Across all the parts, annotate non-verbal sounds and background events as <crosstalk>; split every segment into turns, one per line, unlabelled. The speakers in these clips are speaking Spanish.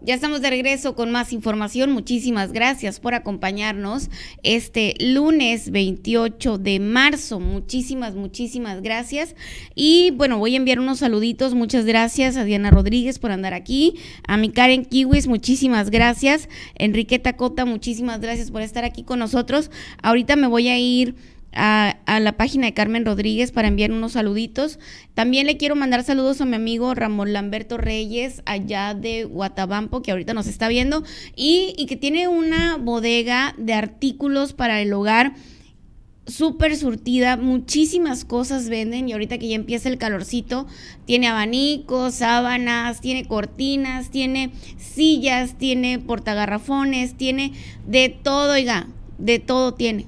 Ya estamos de regreso con más información. Muchísimas gracias por acompañarnos este lunes 28 de marzo. Muchísimas, muchísimas gracias. Y bueno, voy a enviar unos saluditos. Muchas gracias a Diana Rodríguez por andar aquí. A mi Karen Kiwis, muchísimas gracias. Enriqueta Cota, muchísimas gracias por estar aquí con nosotros. Ahorita me voy a ir a, la página de Carmen Rodríguez para enviar unos saluditos. También le quiero mandar saludos a mi amigo Ramón Lamberto Reyes, allá de Guatabampo, que ahorita nos está viendo, y, y que tiene una bodega de artículos para el hogar súper surtida, muchísimas cosas venden y ahorita que ya empieza el calorcito, tiene abanicos, sábanas, tiene cortinas, tiene sillas, tiene portagarrafones, tiene de todo, oiga, de todo tiene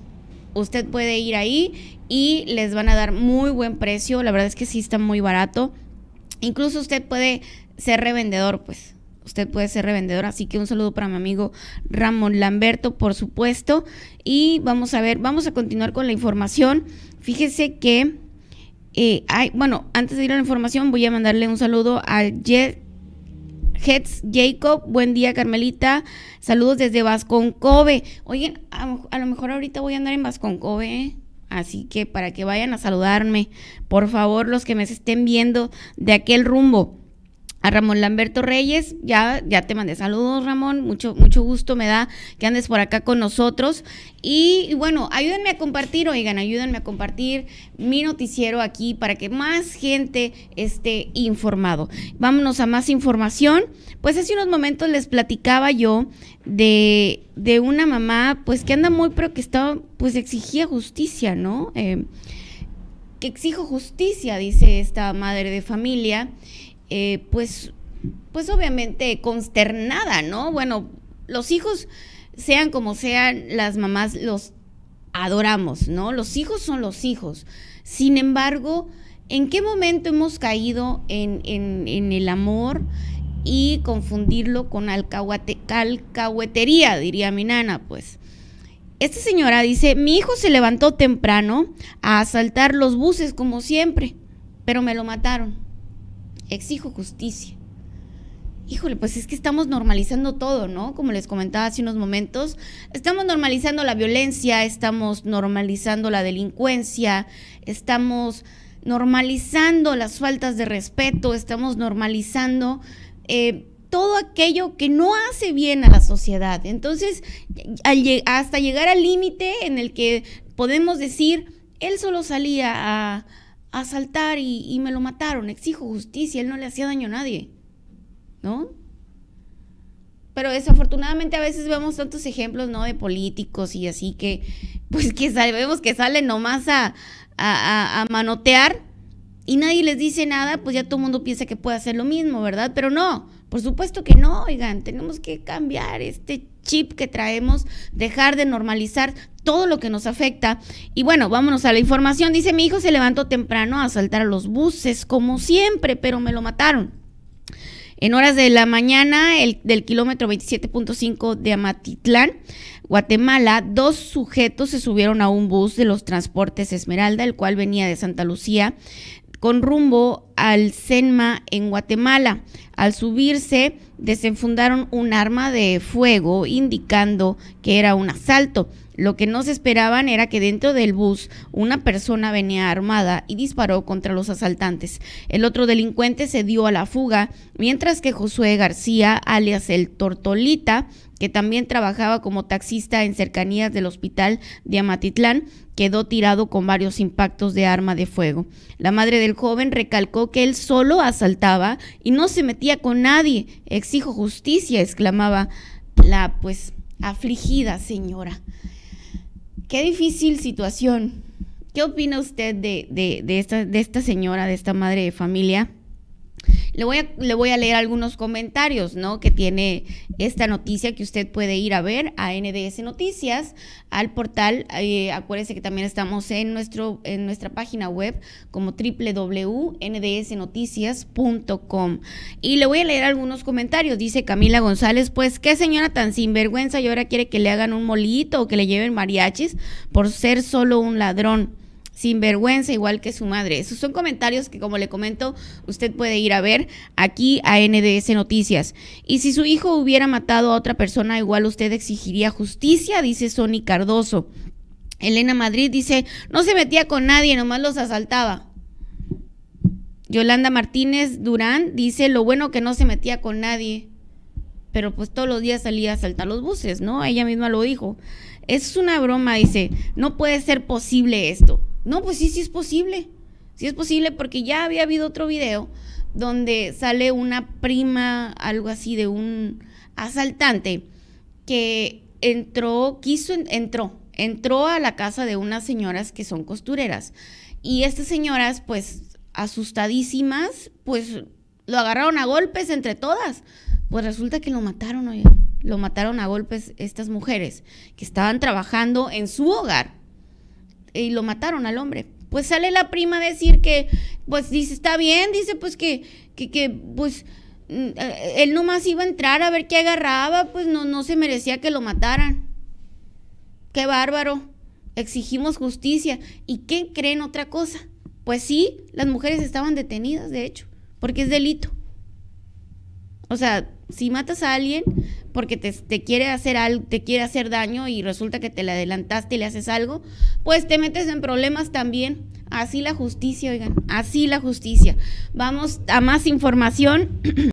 usted puede ir ahí y les van a dar muy buen precio. La verdad es que sí está muy barato. Incluso usted puede ser revendedor, pues. Usted puede ser revendedor, así que un saludo para mi amigo Ramón Lamberto, por supuesto. Y vamos a ver, vamos a continuar con la información. Fíjese que, eh, hay, bueno, antes de ir a la información, voy a mandarle un saludo a Jet Hetz Jacob, buen día Carmelita, saludos desde Vasconcove. Oigan, a, lo mejor ahorita voy a andar en Vasconcove, ¿eh? así que para que vayan a saludarme, por favor, los que me estén viendo de aquel rumbo a Ramón Lamberto Reyes, ya, ya te mandé saludos, Ramón, mucho, mucho gusto me da que andes por acá con nosotros. Y, bueno, ayúdenme a compartir, oigan, ayúdenme a compartir mi noticiero aquí para que más gente esté informado. Vámonos a más información. Pues hace unos momentos les platicaba yo de, de una mamá, pues que anda muy, pero que estaba, pues exigía justicia, ¿no? Eh, que exijo justicia, dice esta madre de familia. Eh, pues, pues obviamente consternada, ¿no? Bueno, los hijos, sean como sean, las mamás los adoramos, ¿no? Los hijos son los hijos. Sin embargo, ¿en qué momento hemos caído en, el amor y confundirlo con alcahuetería, diría mi nana, pues? Esta señora dice, mi hijo se levantó temprano a asaltar los buses como siempre, pero me lo mataron exijo justicia. Híjole, pues es que estamos normalizando todo, ¿no? Como les comentaba hace unos momentos, estamos normalizando la violencia, estamos normalizando la delincuencia, estamos normalizando las faltas de respeto, estamos normalizando eh, todo aquello que no hace bien a la sociedad. Entonces, hasta llegar al límite en el que podemos decir, él solo salía a asaltar y, y me lo mataron, exijo justicia, él no le hacía daño a nadie, ¿no? Pero desafortunadamente a veces vemos tantos ejemplos, ¿no? De políticos y así que, pues que sabemos que salen nomás a, a, a, manotear y nadie les dice nada, pues ya todo el mundo piensa que puede hacer lo mismo, ¿verdad? Pero no, por supuesto que no, oigan, tenemos que cambiar este chip que traemos, dejar de normalizar todo lo que nos afecta. Y bueno, vámonos a la información. Dice, mi hijo se levantó temprano a asaltar a los buses, como siempre, pero me lo mataron. En horas de la mañana el, del kilómetro 27.5 de Amatitlán, Guatemala, dos sujetos se subieron a un bus de los transportes Esmeralda, el cual venía de Santa Lucía, con rumbo al Senma en Guatemala. Al subirse, desenfundaron un arma de fuego indicando que era un asalto. Lo que no se esperaban era que dentro del bus una persona venía armada y disparó contra los asaltantes. El otro delincuente se dio a la fuga, mientras que Josué García, alias el Tortolita, que también trabajaba como taxista en cercanías del hospital de Amatitlán, quedó tirado con varios impactos de arma de fuego. La madre del joven recalcó que él solo asaltaba y no se metía con nadie. Exijo justicia, exclamaba la pues afligida señora. Qué difícil situación. ¿Qué opina usted de, de, esta, de esta señora, de esta madre de familia? Le voy, a, le voy a leer algunos comentarios, ¿no? Que tiene esta noticia que usted puede ir a ver a NDS Noticias, al portal. Eh, acuérdese que también estamos en, nuestro, en nuestra página web como www.ndsnoticias.com. Y le voy a leer algunos comentarios. Dice Camila González, pues qué señora tan sinvergüenza y ahora quiere que le hagan un molito o que le lleven mariachis por ser solo un ladrón. Sin vergüenza igual que su madre. Esos son comentarios que, como le comento, usted puede ir a ver aquí a NDS Noticias. Y si su hijo hubiera matado a otra persona, igual usted exigiría justicia, dice Sony Cardoso. Elena Madrid dice, no se metía con nadie, nomás los asaltaba. Yolanda Martínez Durán dice, lo bueno que no se metía con nadie, pero pues todos los días salía a asaltar los buses, ¿no? Ella misma lo dijo. Es una broma, dice, no puede ser posible esto. No, pues sí, sí es posible. Sí es posible porque ya había habido otro video donde sale una prima, algo así de un asaltante que entró, quiso, entró, entró a la casa de unas señoras que son costureras. Y estas señoras, pues asustadísimas, pues lo agarraron a golpes entre todas. Pues resulta que lo mataron, oye, lo mataron a golpes estas mujeres que estaban trabajando en su hogar y lo mataron al hombre. Pues sale la prima a decir que, pues dice, está bien, dice pues que, que, que pues mm, él nomás iba a entrar a ver qué agarraba, pues no, no se merecía que lo mataran. Qué bárbaro. Exigimos justicia. ¿Y qué creen otra cosa? Pues sí, las mujeres estaban detenidas, de hecho, porque es delito. O sea, si matas a alguien porque te, quiere hacer algo, te quiere hacer daño y resulta que te le adelantaste y le haces algo, pues te metes en problemas también. Así la justicia, oigan, así la justicia. Vamos a más información. <clears throat>